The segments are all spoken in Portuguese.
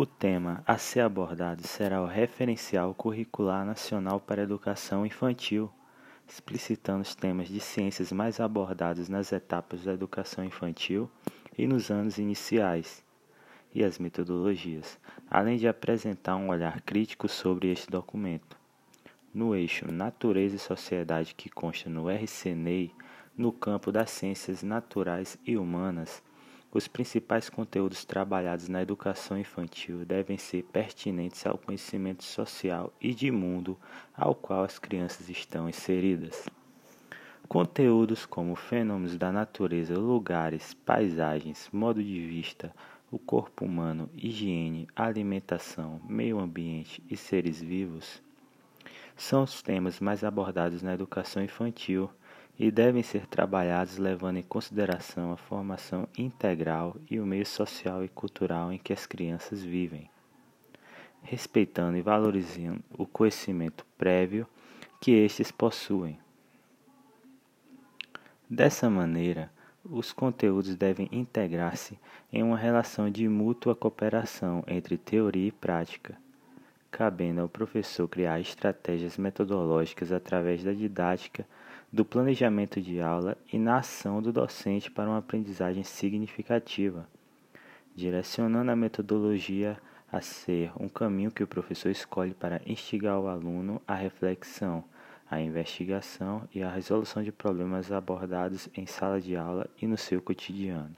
O tema a ser abordado será o Referencial Curricular Nacional para Educação Infantil, explicitando os temas de ciências mais abordados nas etapas da educação infantil e nos anos iniciais, e as metodologias, além de apresentar um olhar crítico sobre este documento. No eixo Natureza e Sociedade que consta no RCNEI, no campo das ciências naturais e humanas, os principais conteúdos trabalhados na educação infantil devem ser pertinentes ao conhecimento social e de mundo ao qual as crianças estão inseridas. Conteúdos como fenômenos da natureza, lugares, paisagens, modo de vista, o corpo humano, higiene, alimentação, meio ambiente e seres vivos são os temas mais abordados na educação infantil e devem ser trabalhados levando em consideração a formação integral e o meio social e cultural em que as crianças vivem, respeitando e valorizando o conhecimento prévio que estes possuem. Dessa maneira, os conteúdos devem integrar-se em uma relação de mútua cooperação entre teoria e prática, cabendo ao professor criar estratégias metodológicas através da didática do planejamento de aula e na ação do docente para uma aprendizagem significativa, direcionando a metodologia a ser um caminho que o professor escolhe para instigar o aluno à reflexão, à investigação e à resolução de problemas abordados em sala de aula e no seu cotidiano.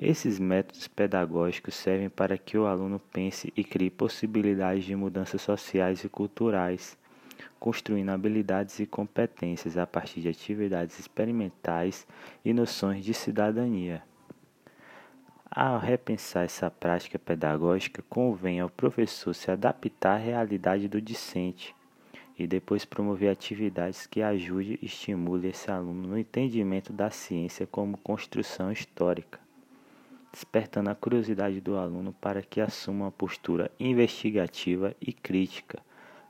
Esses métodos pedagógicos servem para que o aluno pense e crie possibilidades de mudanças sociais e culturais construindo habilidades e competências a partir de atividades experimentais e noções de cidadania. Ao repensar essa prática pedagógica, convém ao professor se adaptar à realidade do discente e depois promover atividades que ajude e estimule esse aluno no entendimento da ciência como construção histórica, despertando a curiosidade do aluno para que assuma uma postura investigativa e crítica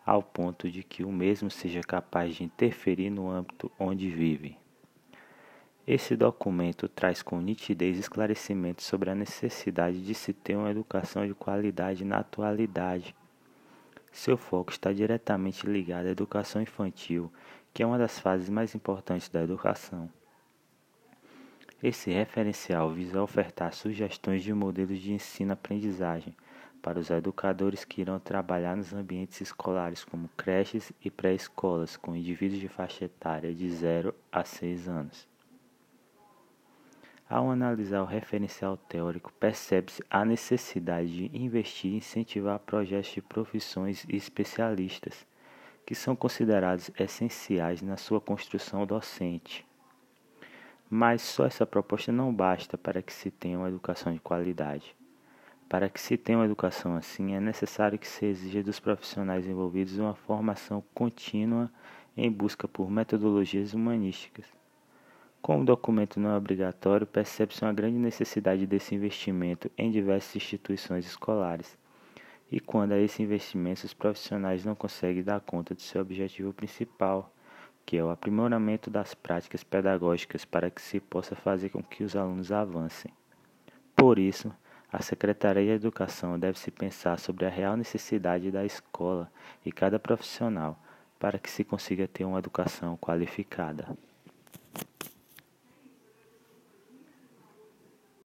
ao ponto de que o mesmo seja capaz de interferir no âmbito onde vive. Esse documento traz com nitidez esclarecimentos sobre a necessidade de se ter uma educação de qualidade na atualidade. Seu foco está diretamente ligado à educação infantil, que é uma das fases mais importantes da educação. Esse referencial visa ofertar sugestões de modelos de ensino-aprendizagem para os educadores que irão trabalhar nos ambientes escolares como creches e pré-escolas com indivíduos de faixa etária de 0 a 6 anos. Ao analisar o referencial teórico, percebe-se a necessidade de investir e incentivar projetos de profissões e especialistas, que são considerados essenciais na sua construção docente. Mas só essa proposta não basta para que se tenha uma educação de qualidade. Para que se tenha uma educação assim, é necessário que se exija dos profissionais envolvidos uma formação contínua em busca por metodologias humanísticas. Como o documento não é obrigatório, percebe-se uma grande necessidade desse investimento em diversas instituições escolares. E quando há esse investimento, os profissionais não conseguem dar conta de seu objetivo principal, que é o aprimoramento das práticas pedagógicas para que se possa fazer com que os alunos avancem. Por isso, a Secretaria de Educação deve se pensar sobre a real necessidade da escola e cada profissional para que se consiga ter uma educação qualificada.